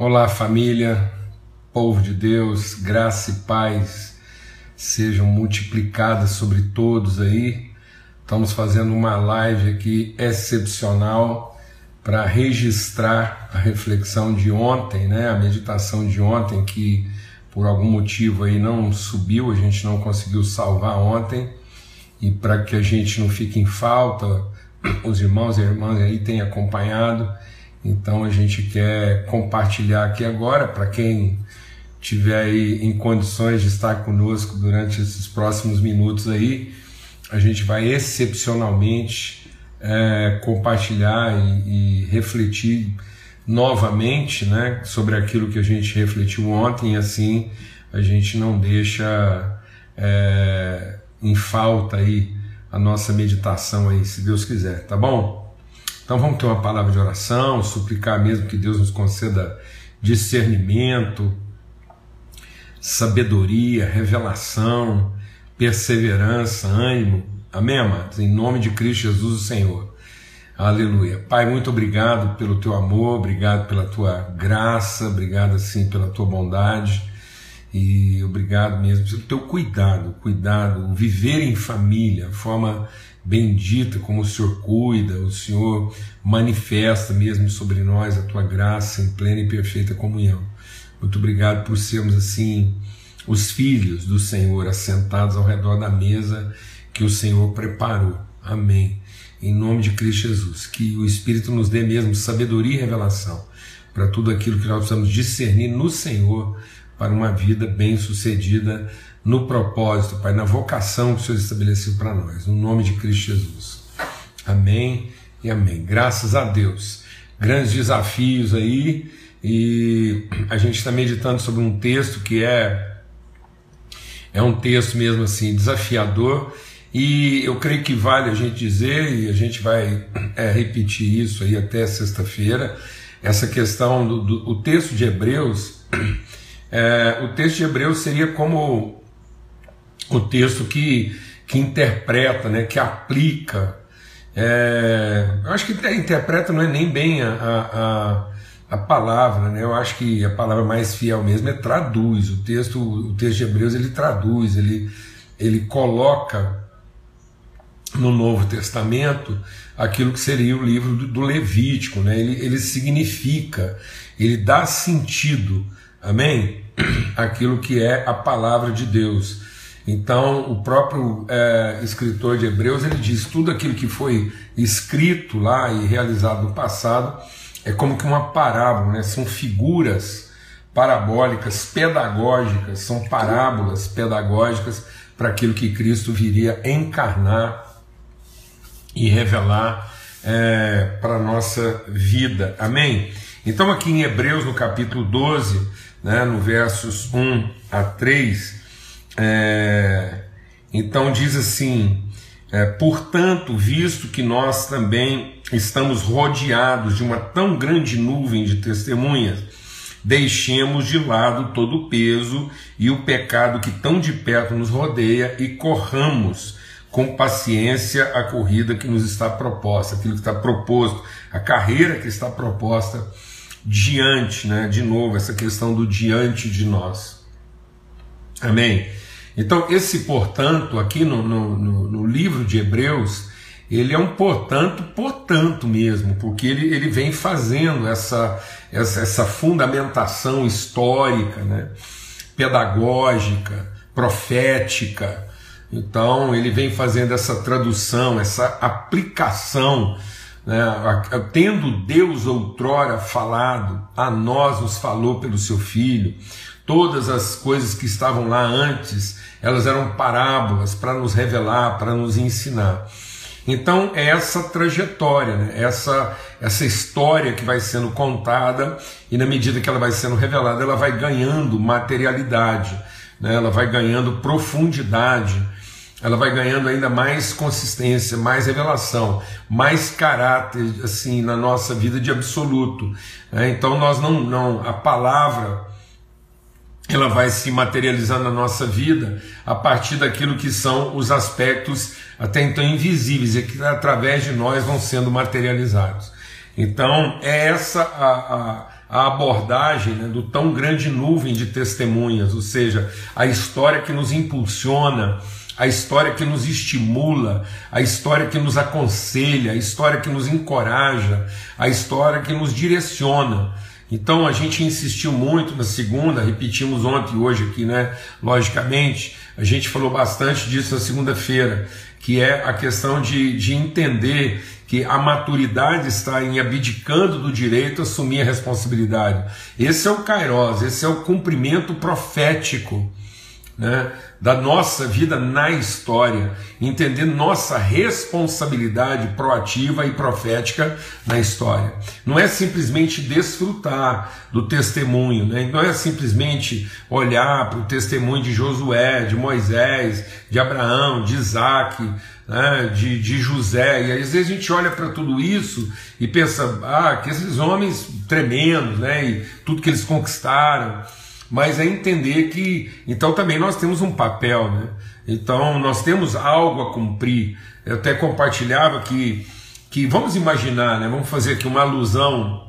Olá, família, povo de Deus, graça e paz sejam multiplicadas sobre todos aí. Estamos fazendo uma live aqui excepcional para registrar a reflexão de ontem, né? A meditação de ontem que por algum motivo aí não subiu, a gente não conseguiu salvar ontem e para que a gente não fique em falta, os irmãos e irmãs aí têm acompanhado então a gente quer compartilhar aqui agora para quem tiver aí em condições de estar conosco durante esses próximos minutos aí, a gente vai excepcionalmente é, compartilhar e, e, refletir novamente, né, sobre aquilo que a gente refletiu ontem, e assim a gente não deixa é, em falta aí a nossa meditação aí, se Deus quiser, tá bom? Então vamos ter uma palavra de oração, suplicar mesmo que Deus nos conceda discernimento, sabedoria, revelação, perseverança, ânimo. Amém, amados? Em nome de Cristo Jesus, o Senhor. Aleluia. Pai, muito obrigado pelo teu amor, obrigado pela tua graça, obrigado assim pela tua bondade e obrigado mesmo pelo teu cuidado, cuidado, viver em família, forma bendita como o Senhor cuida, o Senhor manifesta mesmo sobre nós a tua graça em plena e perfeita comunhão. Muito obrigado por sermos assim os filhos do Senhor assentados ao redor da mesa que o Senhor preparou. Amém. Em nome de Cristo Jesus, que o Espírito nos dê mesmo sabedoria e revelação para tudo aquilo que nós precisamos discernir no Senhor para uma vida bem-sucedida no propósito, Pai, na vocação que o Senhor estabeleceu para nós, no nome de Cristo Jesus. Amém e amém. Graças a Deus. Grandes desafios aí, e a gente está meditando sobre um texto que é, é um texto mesmo assim, desafiador, e eu creio que vale a gente dizer, e a gente vai é, repetir isso aí até sexta-feira, essa questão do, do o texto de Hebreus. É, o texto de Hebreus seria como o texto que, que interpreta, né, que aplica. É, eu acho que interpreta não é nem bem a, a, a, palavra, né? eu acho que a palavra mais fiel mesmo é traduz. O texto, o texto de Hebreus ele traduz, ele, ele coloca no Novo Testamento aquilo que seria o livro do, do Levítico, né? ele, ele significa, ele dá sentido, amém? Aquilo que é a palavra de Deus. Então, o próprio é, escritor de Hebreus ele diz tudo aquilo que foi escrito lá e realizado no passado é como que uma parábola, né? são figuras parabólicas, pedagógicas, são parábolas pedagógicas para aquilo que Cristo viria encarnar e revelar é, para a nossa vida. Amém? Então, aqui em Hebreus, no capítulo 12, né, no versos 1 a 3, é, então diz assim: é, portanto, visto que nós também estamos rodeados de uma tão grande nuvem de testemunhas, deixemos de lado todo o peso e o pecado que tão de perto nos rodeia e corramos com paciência a corrida que nos está proposta, aquilo que está proposto, a carreira que está proposta diante, né? De novo, essa questão do diante de nós. Amém? Então, esse portanto, aqui no, no, no, no livro de Hebreus, ele é um portanto, portanto mesmo, porque ele, ele vem fazendo essa, essa, essa fundamentação histórica, né, pedagógica, profética. Então, ele vem fazendo essa tradução, essa aplicação. Né, tendo Deus outrora falado, a nós nos falou pelo seu Filho, todas as coisas que estavam lá antes elas eram parábolas para nos revelar, para nos ensinar. Então é essa trajetória, né? essa, essa história que vai sendo contada e na medida que ela vai sendo revelada, ela vai ganhando materialidade, né? ela vai ganhando profundidade, ela vai ganhando ainda mais consistência, mais revelação, mais caráter assim na nossa vida de absoluto. Né? Então nós não, não a palavra ela vai se materializar na nossa vida a partir daquilo que são os aspectos até então invisíveis e que através de nós vão sendo materializados. Então é essa a, a abordagem né, do tão grande nuvem de testemunhas, ou seja, a história que nos impulsiona, a história que nos estimula, a história que nos aconselha, a história que nos encoraja, a história que nos direciona. Então a gente insistiu muito na segunda, repetimos ontem e hoje aqui, né? Logicamente, a gente falou bastante disso na segunda-feira, que é a questão de, de entender que a maturidade está em abdicando do direito assumir a responsabilidade. Esse é o Kairos, esse é o cumprimento profético né, da nossa vida na história, entender nossa responsabilidade proativa e profética na história. Não é simplesmente desfrutar do testemunho, né? não é simplesmente olhar para o testemunho de Josué, de Moisés, de Abraão, de Isaac, né, de, de José, e às vezes a gente olha para tudo isso e pensa, ah, que esses homens tremendos, né, e tudo que eles conquistaram, mas é entender que então também nós temos um papel, né? Então nós temos algo a cumprir. Eu até compartilhava que, que vamos imaginar, né? Vamos fazer aqui uma alusão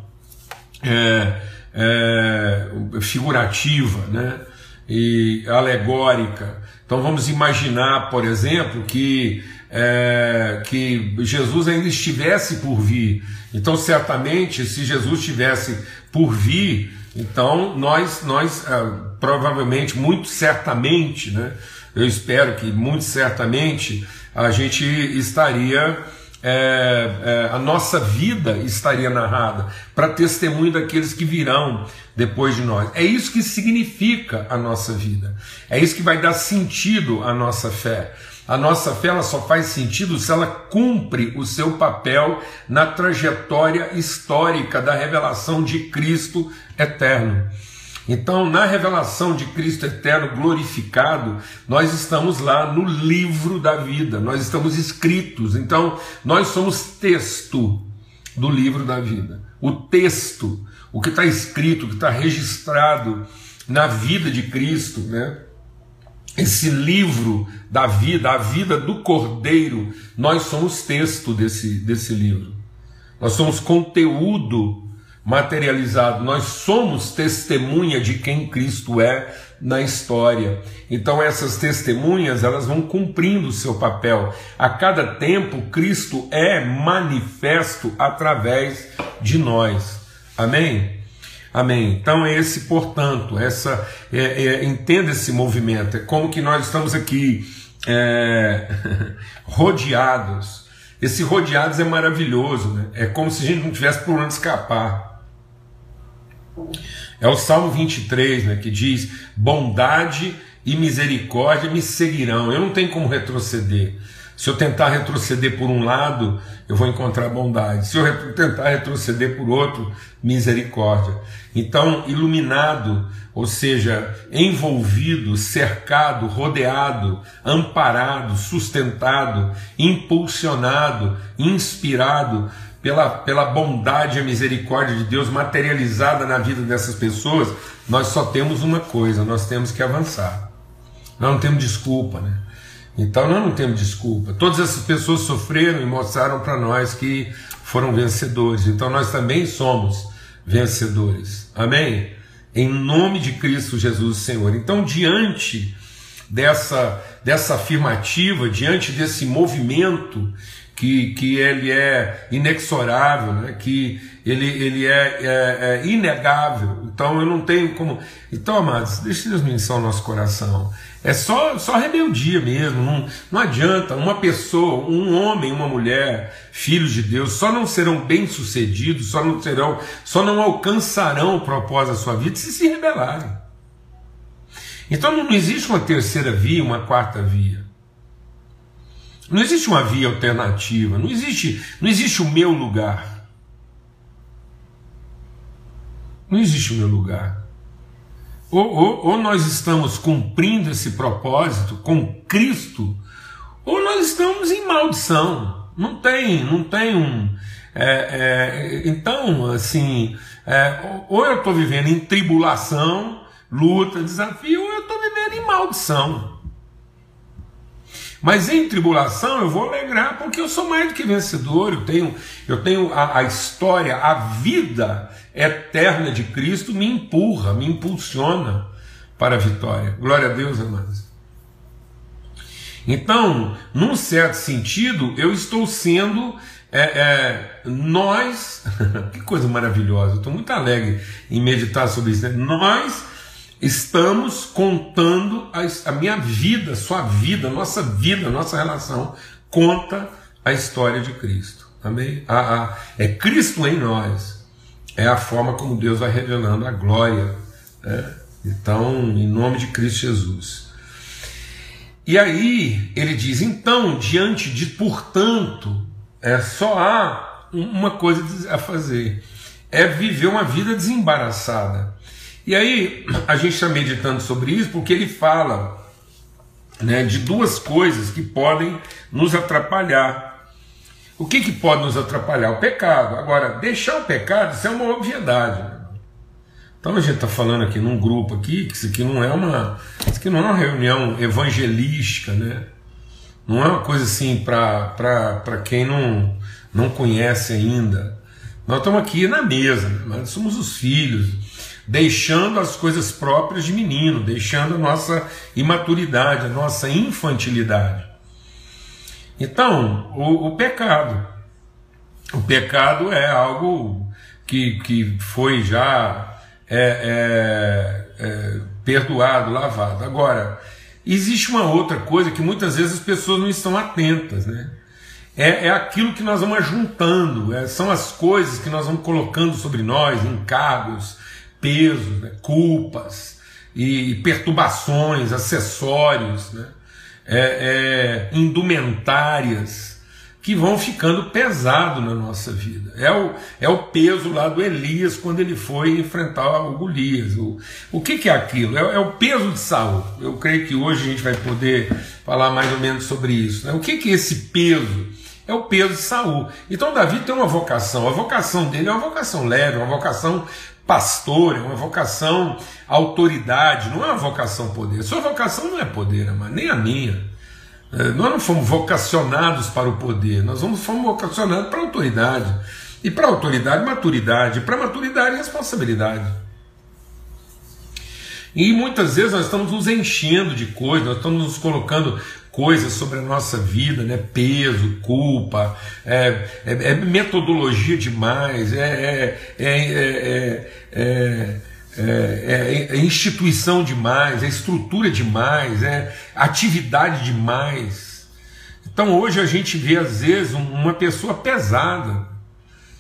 é, é, figurativa, né? E alegórica. Então vamos imaginar, por exemplo, que é, que Jesus ainda estivesse por vir. Então certamente, se Jesus estivesse por vir, então, nós, nós é, provavelmente, muito certamente, né, eu espero que muito certamente, a gente estaria, é, é, a nossa vida estaria narrada para testemunho daqueles que virão depois de nós. É isso que significa a nossa vida, é isso que vai dar sentido à nossa fé. A nossa fé ela só faz sentido se ela cumpre o seu papel na trajetória histórica da revelação de Cristo eterno. Então, na revelação de Cristo eterno glorificado, nós estamos lá no livro da vida, nós estamos escritos. Então, nós somos texto do livro da vida. O texto, o que está escrito, o que está registrado na vida de Cristo, né? esse livro da vida, a vida do Cordeiro, nós somos texto desse, desse livro. Nós somos conteúdo materializado, nós somos testemunha de quem Cristo é na história. Então essas testemunhas, elas vão cumprindo o seu papel. A cada tempo Cristo é manifesto através de nós. Amém? Amém. Então é esse, portanto, essa é, é, entenda esse movimento. É como que nós estamos aqui é, rodeados. Esse rodeados é maravilhoso, né? É como se a gente não tivesse por onde escapar. É o Salmo 23, né, que diz: bondade e misericórdia me seguirão. Eu não tenho como retroceder. Se eu tentar retroceder por um lado, eu vou encontrar bondade. Se eu tentar retroceder por outro, misericórdia. Então, iluminado, ou seja, envolvido, cercado, rodeado, amparado, sustentado, impulsionado, inspirado pela, pela bondade e misericórdia de Deus materializada na vida dessas pessoas, nós só temos uma coisa: nós temos que avançar. Nós não temos desculpa, né? Então nós não temos desculpa. Todas essas pessoas sofreram e mostraram para nós que foram vencedores. Então nós também somos vencedores. Amém? Em nome de Cristo Jesus, Senhor. Então, diante dessa, dessa afirmativa, diante desse movimento que, que ele é inexorável, né? que ele, ele é, é, é inegável. Então eu não tenho como. Então, amados, deixe Deus mencionar o nosso coração. É só, só rebeldia mesmo. Não, não adianta. Uma pessoa, um homem, uma mulher, filhos de Deus, só não serão bem-sucedidos, só não serão, só não alcançarão o propósito da sua vida se se rebelarem. Então não existe uma terceira via, uma quarta via. Não existe uma via alternativa, não existe, não existe o meu lugar. Não existe o meu lugar. Ou, ou, ou, nós estamos cumprindo esse propósito com Cristo, ou nós estamos em maldição. Não tem, não tem um. É, é, então, assim, é, ou eu estou vivendo em tribulação, luta, desafio, ou eu estou vivendo em maldição. Mas em tribulação eu vou alegrar, porque eu sou mais do que vencedor, eu tenho, eu tenho a, a história, a vida eterna de Cristo me empurra, me impulsiona para a vitória. Glória a Deus, amados. Então, num certo sentido, eu estou sendo é, é, nós, que coisa maravilhosa, estou muito alegre em meditar sobre isso. Né? Nós estamos contando a, a minha vida, sua vida, nossa vida, nossa relação, conta a história de Cristo. Amém? A, a, é Cristo em nós, é a forma como Deus vai revelando a glória. Né? Então, em nome de Cristo Jesus. E aí ele diz: então, diante de portanto, é, só há uma coisa a fazer: é viver uma vida desembaraçada. E aí a gente está meditando sobre isso porque ele fala né, de duas coisas que podem nos atrapalhar. O que, que pode nos atrapalhar? O pecado. Agora, deixar o pecado, isso é uma obviedade. Então a gente está falando aqui num grupo aqui, que isso aqui não é uma. Isso aqui não é uma reunião evangelística, né? Não é uma coisa assim para quem não, não conhece ainda. Nós estamos aqui na mesa, né? nós somos os filhos, deixando as coisas próprias de menino, deixando a nossa imaturidade, a nossa infantilidade. Então, o, o pecado. O pecado é algo que, que foi já é, é, é, perdoado, lavado. Agora, Existe uma outra coisa que muitas vezes as pessoas não estão atentas, né? É, é aquilo que nós vamos juntando, é, são as coisas que nós vamos colocando sobre nós, encargos, pesos, né? culpas e, perturbações, acessórios, né? É, é, indumentárias que vão ficando pesado na nossa vida. É o, é o peso lá do Elias quando ele foi enfrentar o Golias. O, o que, que é aquilo? É, é, o peso de Saul. Eu creio que hoje a gente vai poder falar mais ou menos sobre isso. Né? O que, que é esse peso? É o peso de Saul. Então Davi tem uma vocação. A vocação dele é uma vocação leve, uma vocação pastor, é uma vocação autoridade, não é uma vocação poder. Sua vocação não é poder, mas nem a minha. É, nós não fomos vocacionados para o poder, nós fomos vocacionados para a autoridade. E para a autoridade, maturidade. Para a maturidade, responsabilidade. E muitas vezes nós estamos nos enchendo de coisas, nós estamos nos colocando coisas sobre a nossa vida, né? peso, culpa, é, é, é metodologia demais, é, é, é é, é, instituição demais, é estrutura demais, é atividade demais. Então hoje a gente vê às vezes uma pessoa pesada,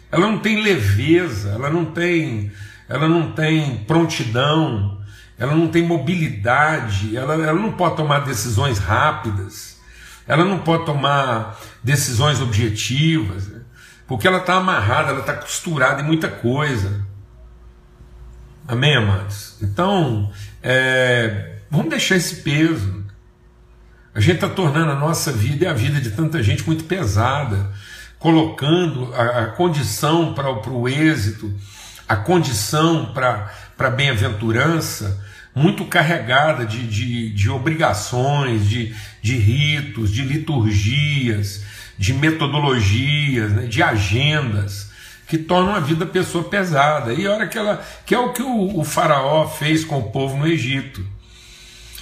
ela não tem leveza, ela não tem, ela não tem prontidão, ela não tem mobilidade, ela, ela não pode tomar decisões rápidas, ela não pode tomar decisões objetivas, né? porque ela está amarrada, ela está costurada em muita coisa. Amém, amados? Então, é, vamos deixar esse peso. A gente está tornando a nossa vida e a vida de tanta gente muito pesada, colocando a, a condição para o êxito, a condição para a bem-aventurança muito carregada de, de, de obrigações, de, de ritos, de liturgias, de metodologias, né, de agendas que tornam a vida da pessoa pesada. E a hora que ela. que é o que o, o faraó fez com o povo no Egito.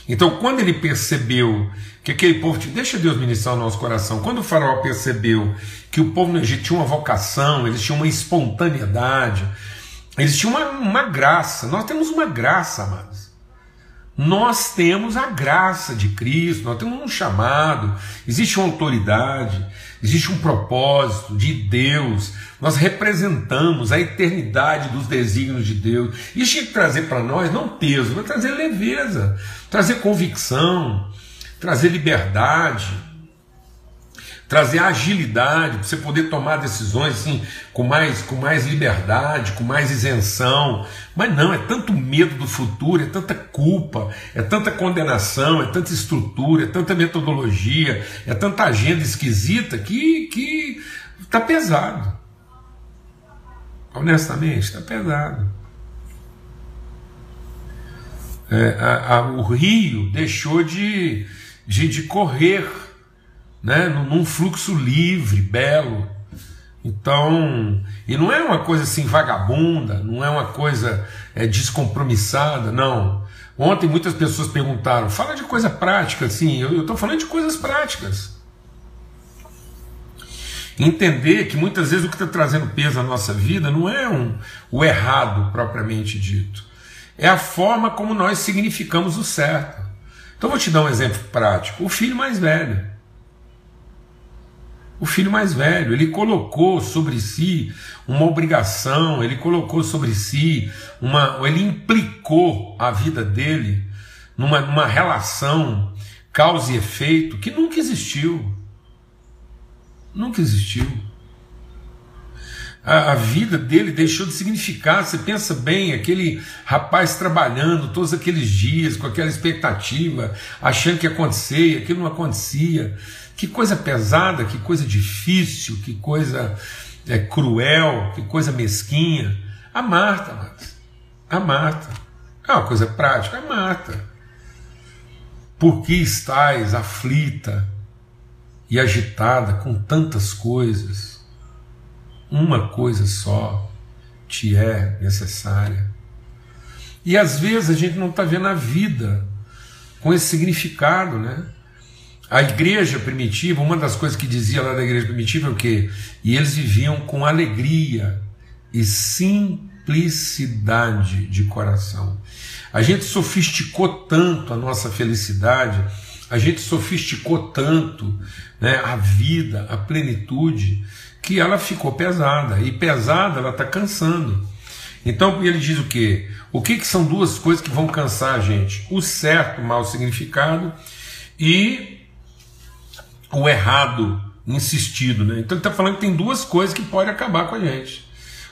Então, quando ele percebeu que aquele povo. Deixa Deus ministrar o nosso coração. Quando o faraó percebeu que o povo no Egito tinha uma vocação, eles tinham uma espontaneidade, tinham uma, uma graça. Nós temos uma graça, amados. Nós temos a graça de Cristo, nós temos um chamado, existe uma autoridade, existe um propósito de Deus, nós representamos a eternidade dos desígnios de Deus. Isso tinha que trazer para nós não peso, mas trazer leveza, trazer convicção, trazer liberdade, trazer agilidade, para você poder tomar decisões assim com mais, com mais liberdade, com mais isenção. Mas não, é tanto medo do futuro, é tanta culpa, é tanta condenação, é tanta estrutura, é tanta metodologia, é tanta agenda esquisita que que está pesado. Honestamente, está pesado. É, a, a, o rio deixou de, de, de correr né, num fluxo livre, belo. Então, e não é uma coisa assim vagabunda, não é uma coisa é, descompromissada, não. Ontem muitas pessoas perguntaram, fala de coisa prática, assim, eu estou falando de coisas práticas. Entender que muitas vezes o que está trazendo peso à nossa vida não é um, o errado propriamente dito, é a forma como nós significamos o certo. Então vou te dar um exemplo prático. O filho mais velho. O filho mais velho, ele colocou sobre si uma obrigação, ele colocou sobre si uma. ele implicou a vida dele numa, numa relação causa e efeito que nunca existiu. Nunca existiu. A, a, vida dele deixou de significar. Você pensa bem, aquele rapaz trabalhando todos aqueles dias, com aquela expectativa, achando que ia acontecer e aquilo não acontecia. Que coisa pesada, que coisa difícil, que coisa é, cruel, que coisa mesquinha. A Marta, mas, a Marta. É uma coisa prática, a Marta. Por que estás aflita? e agitada com tantas coisas, uma coisa só te é necessária. E às vezes a gente não está vendo a vida com esse significado, né? A igreja primitiva, uma das coisas que dizia lá da igreja primitiva é o quê? E eles viviam com alegria e simplicidade de coração. A gente sofisticou tanto a nossa felicidade a gente sofisticou tanto né, a vida, a plenitude, que ela ficou pesada. E pesada, ela está cansando. Então ele diz o que? O que, que são duas coisas que vão cansar a gente? O certo, mal significado, e o errado, insistido. Né? Então ele está falando que tem duas coisas que podem acabar com a gente: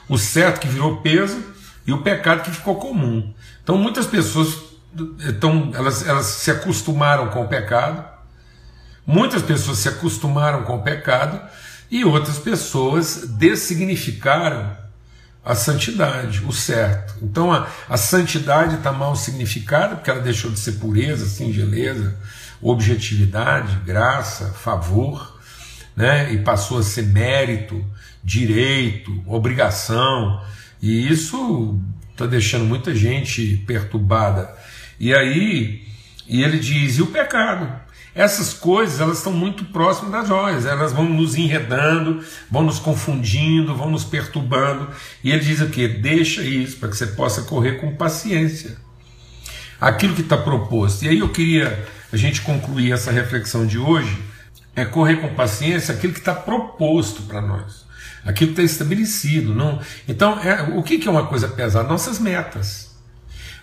o certo que virou peso e o pecado que ficou comum. Então muitas pessoas então elas, elas se acostumaram com o pecado, muitas pessoas se acostumaram com o pecado e outras pessoas dessignificaram a santidade, o certo. Então a, a santidade está mal significada porque ela deixou de ser pureza, singeleza, objetividade, graça, favor, né? e passou a ser mérito, direito, obrigação, e isso está deixando muita gente perturbada e aí, e ele diz: e o pecado? Essas coisas elas estão muito próximas das joias, elas vão nos enredando, vão nos confundindo, vão nos perturbando. E ele diz o que? Deixa isso para que você possa correr com paciência. Aquilo que está proposto. E aí eu queria a gente concluir essa reflexão de hoje é correr com paciência aquilo que está proposto para nós, aquilo que está estabelecido. Não? Então, é, o que, que é uma coisa pesada? Nossas metas.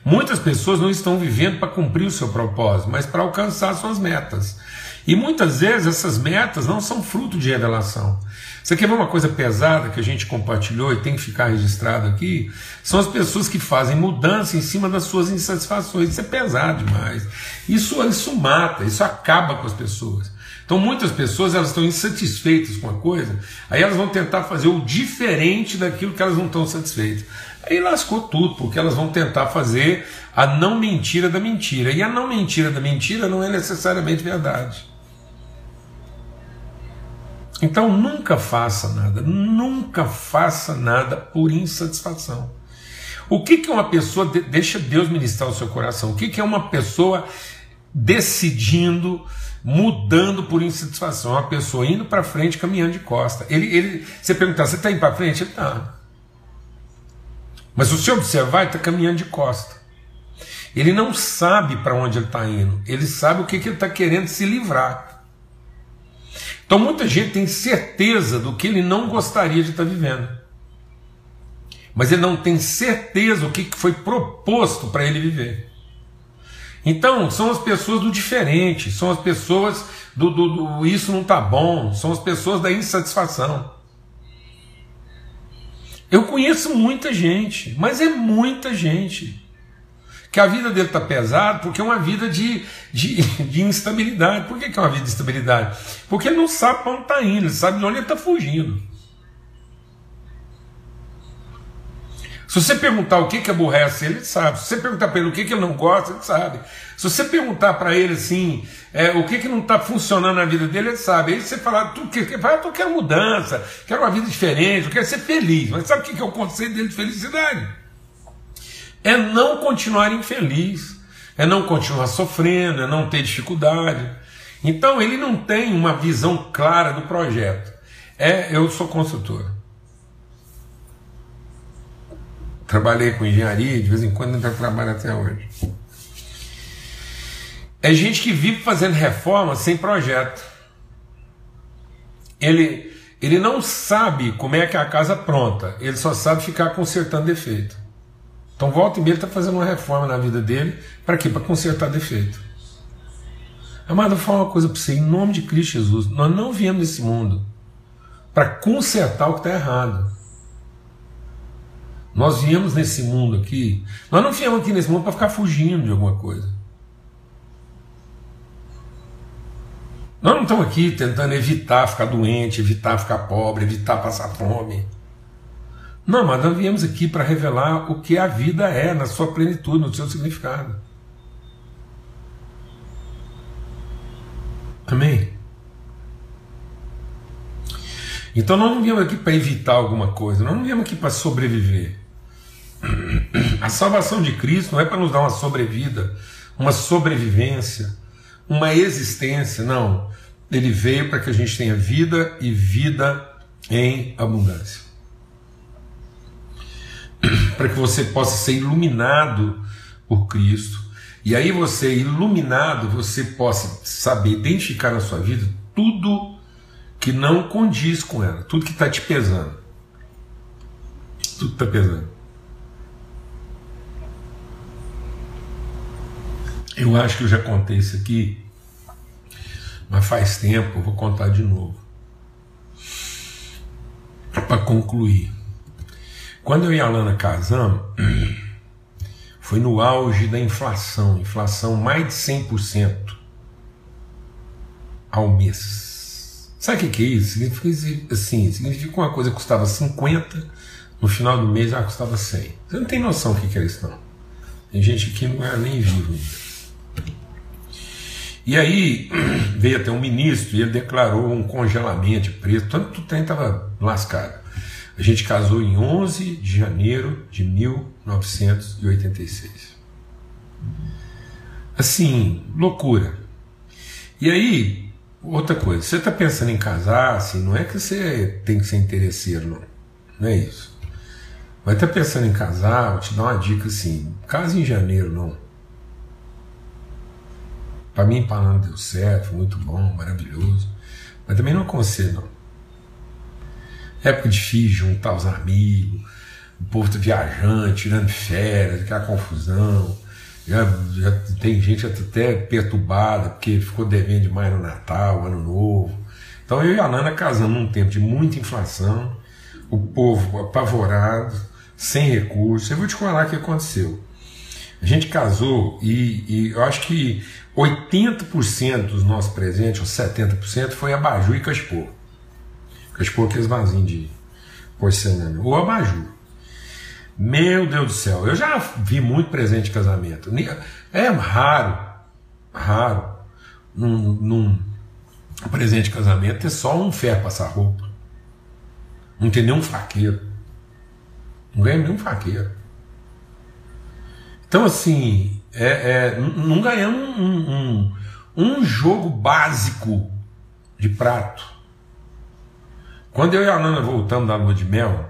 Muitas pessoas não estão vivendo para cumprir o seu propósito, mas para alcançar suas metas. E muitas vezes essas metas não são fruto de revelação. Você quer ver uma coisa pesada que a gente compartilhou e tem que ficar registrado aqui? São as pessoas que fazem mudança em cima das suas insatisfações. Isso é pesado demais. Isso, isso mata, isso acaba com as pessoas. Então muitas pessoas elas estão insatisfeitas com a coisa, aí elas vão tentar fazer o diferente daquilo que elas não estão satisfeitas. Aí lascou tudo, porque elas vão tentar fazer a não mentira da mentira. E a não mentira da mentira não é necessariamente verdade. Então nunca faça nada, nunca faça nada por insatisfação. O que, que uma pessoa, deixa Deus ministrar o seu coração, o que, que é uma pessoa decidindo, mudando por insatisfação? Uma pessoa indo para frente, caminhando de costa. Ele, ele, você perguntar, você está indo para frente? Ele está. Mas se você observar, ele está caminhando de costa. Ele não sabe para onde ele está indo, ele sabe o que, que ele está querendo se livrar. Então muita gente tem certeza do que ele não gostaria de estar vivendo. Mas ele não tem certeza o que foi proposto para ele viver. Então, são as pessoas do diferente, são as pessoas do, do, do isso não está bom, são as pessoas da insatisfação. Eu conheço muita gente, mas é muita gente. Que a vida dele está pesada porque é uma vida de, de, de instabilidade. Por que, que é uma vida de instabilidade? Porque ele não sabe para onde está indo, ele sabe de onde ele está fugindo. Se você perguntar o que, que aborrece ele, sabe. Se você perguntar para ele o que, que ele não gosta, ele sabe. Se você perguntar para ele assim, é, o que, que não está funcionando na vida dele, ele sabe. Aí você fala, tu que, fala, eu quero mudança, quero uma vida diferente, eu quero ser feliz. Mas sabe o que, que é o conceito dele de felicidade? É não continuar infeliz, é não continuar sofrendo, é não ter dificuldade. Então ele não tem uma visão clara do projeto. É, eu sou consultor. Trabalhei com engenharia, de vez em quando ainda trabalho até hoje. É gente que vive fazendo reforma sem projeto. Ele, ele não sabe como é que é a casa pronta, ele só sabe ficar consertando defeito. Então, volta e meia, ele está fazendo uma reforma na vida dele, para quê? Para consertar defeito. Amado, eu vou falar uma coisa para você, em nome de Cristo Jesus, nós não viemos nesse mundo para consertar o que está errado. Nós viemos nesse mundo aqui, nós não viemos aqui nesse mundo para ficar fugindo de alguma coisa. Nós não estamos aqui tentando evitar ficar doente, evitar ficar pobre, evitar passar fome. Não, mas nós viemos aqui para revelar o que a vida é na sua plenitude, no seu significado. Amém? Então nós não viemos aqui para evitar alguma coisa, nós não viemos aqui para sobreviver. A salvação de Cristo não é para nos dar uma sobrevida, uma sobrevivência, uma existência, não. Ele veio para que a gente tenha vida e vida em abundância. Para que você possa ser iluminado por Cristo. E aí você, iluminado, você possa saber identificar na sua vida tudo que não condiz com ela, tudo que está te pesando. Tudo está pesando. Eu acho que eu já contei isso aqui, mas faz tempo, eu vou contar de novo. Para concluir. Quando eu e a Alana casamos, foi no auge da inflação inflação mais de 100% ao mês. Sabe o que, que é isso? Significa assim, significa uma coisa que custava 50, no final do mês ela custava 100. Você não tem noção do que, que é isso, não. Tem gente que não era nem vivo ainda. E aí veio até um ministro e ele declarou um congelamento de preço, tanto o trem estava lascado. A gente casou em 11 de janeiro de 1986. Assim, loucura. E aí, outra coisa, você está pensando em casar, assim, não é que você tem que ser interesseiro, não. Não é isso. Mas está pensando em casar, vou te dar uma dica assim, casa em janeiro, não. Para mim, Panamá deu certo, muito bom, maravilhoso. Mas também não aconselho, não. Época difícil, juntar os amigos, o povo tá viajante, tirando férias, aquela confusão. Já, já tem gente até perturbada porque ficou devendo demais no Natal, Ano Novo. Então eu e a Nana casamos num tempo de muita inflação, o povo apavorado, sem recursos. Eu vou te falar o que aconteceu. A gente casou e, e eu acho que 80% dos nossos presentes, ou 70%, foi abajur e cachepô. Cachepô aqueles vasinhos de porcelana. Ou abajur. Meu Deus do céu, eu já vi muito presente de casamento. É raro, raro, num, num presente de casamento ter só um ferro passar roupa. Não tem nenhum faqueiro. Não ganha nenhum faqueiro. Então, assim, é, é, não ganhamos um, um, um, jogo básico de prato. Quando eu e a Nana voltamos da lua de mel,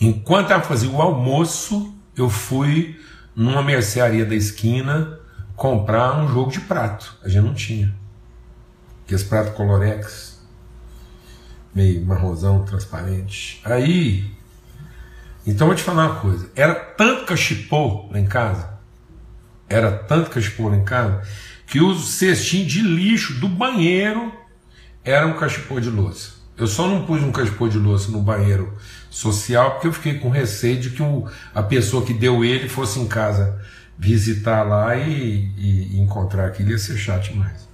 enquanto ela fazia o almoço, eu fui numa mercearia da esquina comprar um jogo de prato. A gente não tinha. Aqueles pratos colorex, meio marronzão, transparente. Aí então vou te falar uma coisa: era tanto cachipô lá em casa, era tanto cachipô lá em casa, que os cestinhos de lixo do banheiro eram um cachipô de louça. Eu só não pus um cachipô de louça no banheiro social porque eu fiquei com receio de que o, a pessoa que deu ele fosse em casa visitar lá e, e, encontrar aquilo ia ser chato demais.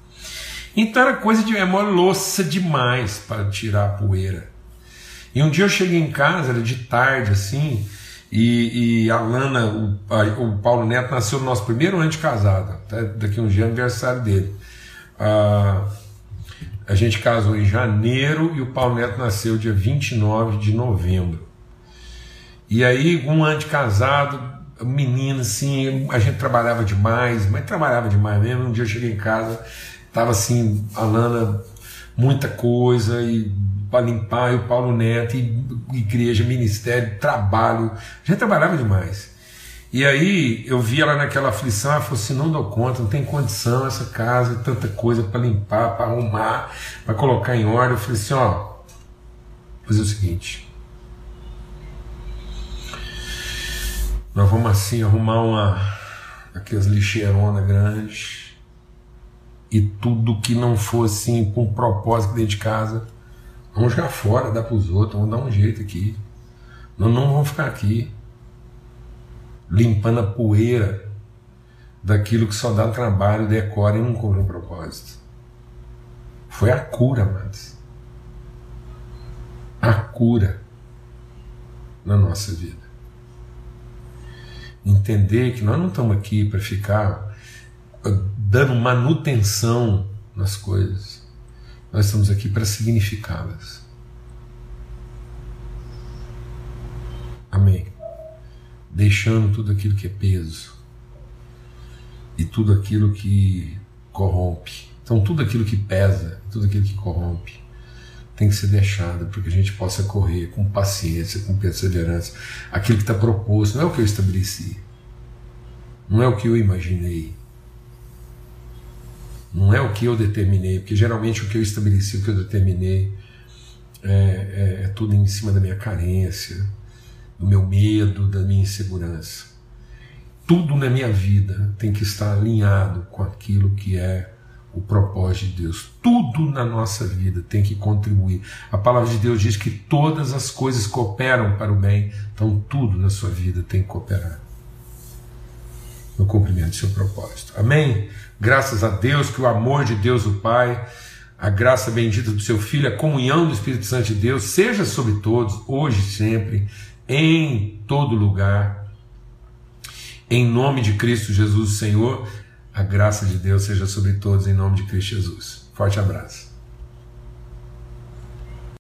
Então era coisa de é uma louça demais para tirar a poeira. E um dia eu cheguei em casa, era de tarde assim, e, e a Lana, o, a, o, Paulo Neto nasceu no nosso primeiro ano de casado, até daqui um dia é aniversário dele. Ah, a gente casou em janeiro e o Paulo Neto nasceu dia 29 de novembro. E aí, um ano de casado, menina assim, a gente trabalhava demais, mas trabalhava demais mesmo. Um dia eu cheguei em casa, tava assim, a Lana, muita coisa, e para limpar, e o Paulo Neto, e igreja, ministério, trabalho. A gente trabalhava demais. E aí eu vi ela naquela aflição, ela falou assim: não dou conta, não tem condição essa casa, tanta coisa para limpar, para arrumar, para colocar em ordem. Eu falei assim: ó, fazer o seguinte. Nós vamos assim arrumar uma aquelas lixeironas grandes e tudo que não for assim com propósito dentro de casa Vamos jogar fora, dar para os outros, vamos dar um jeito aqui. Não, não vamos ficar aqui limpando a poeira daquilo que só dá trabalho, decora e não cumpre um propósito. Foi a cura, mas a cura na nossa vida. Entender que nós não estamos aqui para ficar ah, dando manutenção nas coisas. Nós estamos aqui para significá-las. Amém. Deixando tudo aquilo que é peso e tudo aquilo que corrompe. Então, tudo aquilo que pesa, tudo aquilo que corrompe, tem que ser deixado para que a gente possa correr com paciência, com perseverança. Aquilo que está proposto não é o que eu estabeleci, não é o que eu imaginei, não é o que eu determinei, porque geralmente o que eu estabeleci, o que eu determinei, é, é, é tudo em cima da minha carência, do meu medo, da minha insegurança. Tudo na minha vida tem que estar alinhado com aquilo que é o propósito de Deus. Tudo na nossa vida tem que contribuir. A palavra de Deus diz que todas as coisas cooperam para o bem, então tudo na sua vida tem que cooperar no cumprimento do seu propósito. Amém? Graças a Deus que o amor de Deus, o Pai, a graça bendita do seu Filho, a comunhão do Espírito Santo de Deus, seja sobre todos, hoje e sempre, em todo lugar. Em nome de Cristo Jesus, Senhor, a graça de Deus seja sobre todos, em nome de Cristo Jesus. Forte abraço.